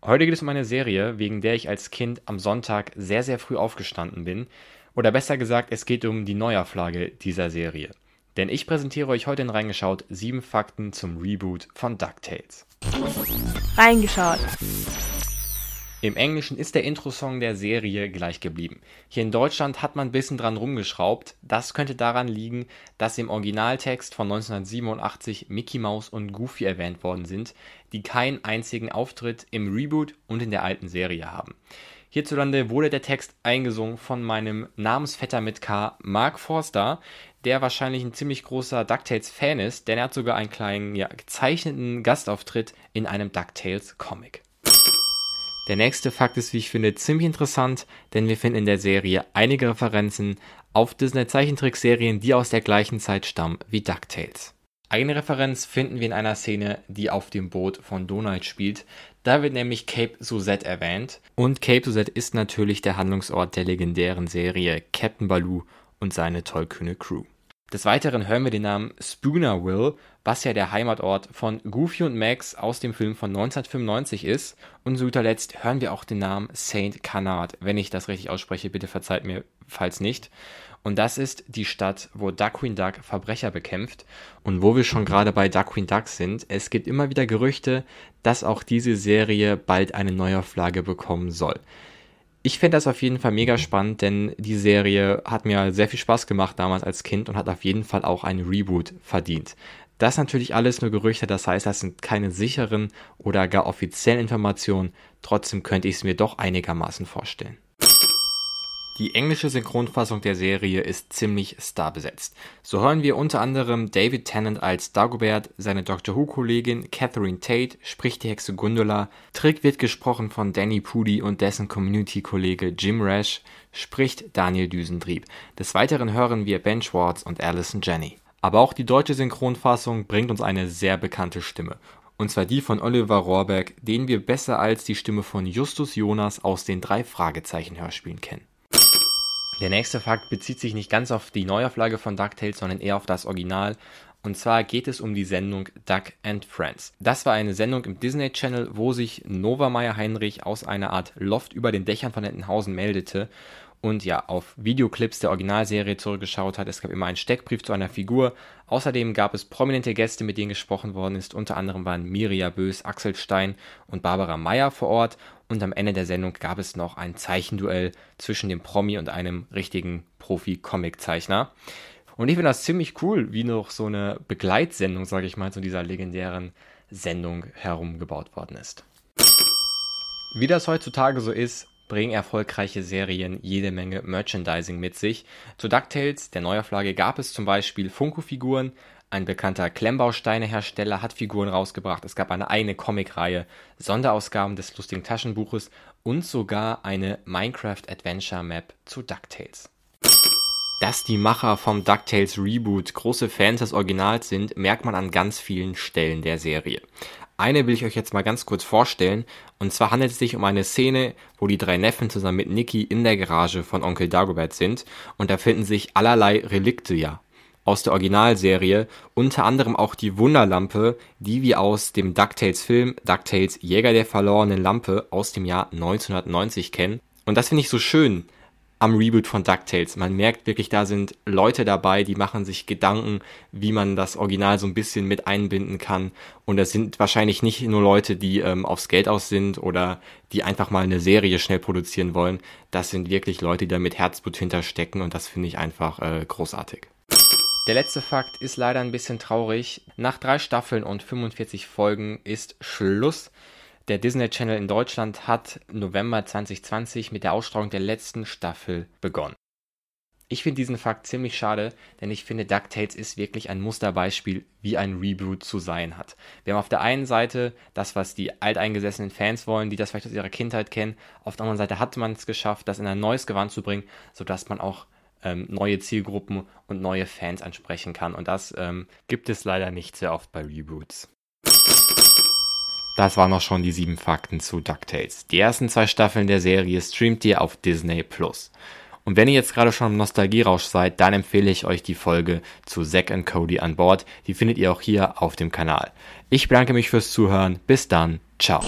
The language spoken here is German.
Heute geht es um eine Serie, wegen der ich als Kind am Sonntag sehr, sehr früh aufgestanden bin. Oder besser gesagt, es geht um die Neuauflage dieser Serie. Denn ich präsentiere euch heute in Reingeschaut sieben Fakten zum Reboot von DuckTales. Reingeschaut. Im Englischen ist der Intro-Song der Serie gleich geblieben. Hier in Deutschland hat man ein bisschen dran rumgeschraubt. Das könnte daran liegen, dass im Originaltext von 1987 Mickey Mouse und Goofy erwähnt worden sind, die keinen einzigen Auftritt im Reboot und in der alten Serie haben. Hierzulande wurde der Text eingesungen von meinem Namensvetter mit K, Mark Forster, der wahrscheinlich ein ziemlich großer DuckTales-Fan ist, denn er hat sogar einen kleinen ja, gezeichneten Gastauftritt in einem DuckTales-Comic. Der nächste Fakt ist, wie ich finde, ziemlich interessant, denn wir finden in der Serie einige Referenzen auf Disney-Zeichentrickserien, die aus der gleichen Zeit stammen wie DuckTales. Eine Referenz finden wir in einer Szene, die auf dem Boot von Donald spielt. Da wird nämlich Cape Suzette erwähnt. Und Cape Suzette ist natürlich der Handlungsort der legendären Serie Captain Baloo und seine tollkühne Crew. Des Weiteren hören wir den Namen Spoonerville, was ja der Heimatort von Goofy und Max aus dem Film von 1995 ist. Und zu guter Letzt hören wir auch den Namen Saint Canard. Wenn ich das richtig ausspreche, bitte verzeiht mir, falls nicht. Und das ist die Stadt, wo Duckqueen Duck Verbrecher bekämpft. Und wo wir schon gerade bei Duckqueen Duck sind, es gibt immer wieder Gerüchte, dass auch diese Serie bald eine Neuauflage bekommen soll. Ich finde das auf jeden Fall mega spannend, denn die Serie hat mir sehr viel Spaß gemacht damals als Kind und hat auf jeden Fall auch einen Reboot verdient. Das natürlich alles nur Gerüchte, das heißt, das sind keine sicheren oder gar offiziellen Informationen, trotzdem könnte ich es mir doch einigermaßen vorstellen. Die englische Synchronfassung der Serie ist ziemlich starbesetzt. So hören wir unter anderem David Tennant als Dagobert, seine Doctor Who-Kollegin Catherine Tate spricht die Hexe Gundula, Trick wird gesprochen von Danny Pudi und dessen Community-Kollege Jim Rash spricht Daniel Düsentrieb. Des Weiteren hören wir Ben Schwartz und Alison Jenny. Aber auch die deutsche Synchronfassung bringt uns eine sehr bekannte Stimme. Und zwar die von Oliver Rohrbeck, den wir besser als die Stimme von Justus Jonas aus den drei Fragezeichen-Hörspielen kennen. Der nächste Fakt bezieht sich nicht ganz auf die Neuauflage von DuckTales, sondern eher auf das Original. Und zwar geht es um die Sendung Duck and Friends. Das war eine Sendung im Disney Channel, wo sich Nova Meyer Heinrich aus einer Art Loft über den Dächern von Entenhausen meldete und ja auf Videoclips der Originalserie zurückgeschaut hat. Es gab immer einen Steckbrief zu einer Figur. Außerdem gab es prominente Gäste, mit denen gesprochen worden ist. Unter anderem waren Miria Bös, Axel Stein und Barbara Meyer vor Ort. Und am Ende der Sendung gab es noch ein Zeichenduell zwischen dem Promi und einem richtigen Profi-Comic-Zeichner. Und ich finde das ziemlich cool, wie noch so eine Begleitsendung, sage ich mal, zu dieser legendären Sendung herumgebaut worden ist. Wie das heutzutage so ist, bringen erfolgreiche Serien jede Menge Merchandising mit sich. Zu DuckTales, der Neuauflage, gab es zum Beispiel Funko-Figuren. Ein bekannter Klemmbausteine-Hersteller hat Figuren rausgebracht. Es gab eine eigene Comic-Reihe, Sonderausgaben des lustigen Taschenbuches und sogar eine Minecraft Adventure Map zu DuckTales. Dass die Macher vom DuckTales Reboot große Fans des Originals sind, merkt man an ganz vielen Stellen der Serie. Eine will ich euch jetzt mal ganz kurz vorstellen. Und zwar handelt es sich um eine Szene, wo die drei Neffen zusammen mit Nicky in der Garage von Onkel Dagobert sind. Und da finden sich allerlei Relikte ja aus der Originalserie, unter anderem auch die Wunderlampe, die wir aus dem DuckTales Film DuckTales Jäger der verlorenen Lampe aus dem Jahr 1990 kennen. Und das finde ich so schön, am Reboot von DuckTales. Man merkt wirklich, da sind Leute dabei, die machen sich Gedanken, wie man das Original so ein bisschen mit einbinden kann. Und das sind wahrscheinlich nicht nur Leute, die ähm, aufs Geld aus sind oder die einfach mal eine Serie schnell produzieren wollen. Das sind wirklich Leute, die da mit Herzblut hinterstecken und das finde ich einfach äh, großartig. Der letzte Fakt ist leider ein bisschen traurig. Nach drei Staffeln und 45 Folgen ist Schluss. Der Disney Channel in Deutschland hat November 2020 mit der Ausstrahlung der letzten Staffel begonnen. Ich finde diesen Fakt ziemlich schade, denn ich finde, DuckTales ist wirklich ein Musterbeispiel, wie ein Reboot zu sein hat. Wir haben auf der einen Seite das, was die alteingesessenen Fans wollen, die das vielleicht aus ihrer Kindheit kennen. Auf der anderen Seite hat man es geschafft, das in ein neues Gewand zu bringen, sodass man auch ähm, neue Zielgruppen und neue Fans ansprechen kann. Und das ähm, gibt es leider nicht sehr oft bei Reboots. Das waren auch schon die sieben Fakten zu DuckTales. Die ersten zwei Staffeln der Serie streamt ihr auf Disney Plus. Und wenn ihr jetzt gerade schon im Nostalgierausch seid, dann empfehle ich euch die Folge zu Zack und Cody an Bord. Die findet ihr auch hier auf dem Kanal. Ich bedanke mich fürs Zuhören. Bis dann. Ciao.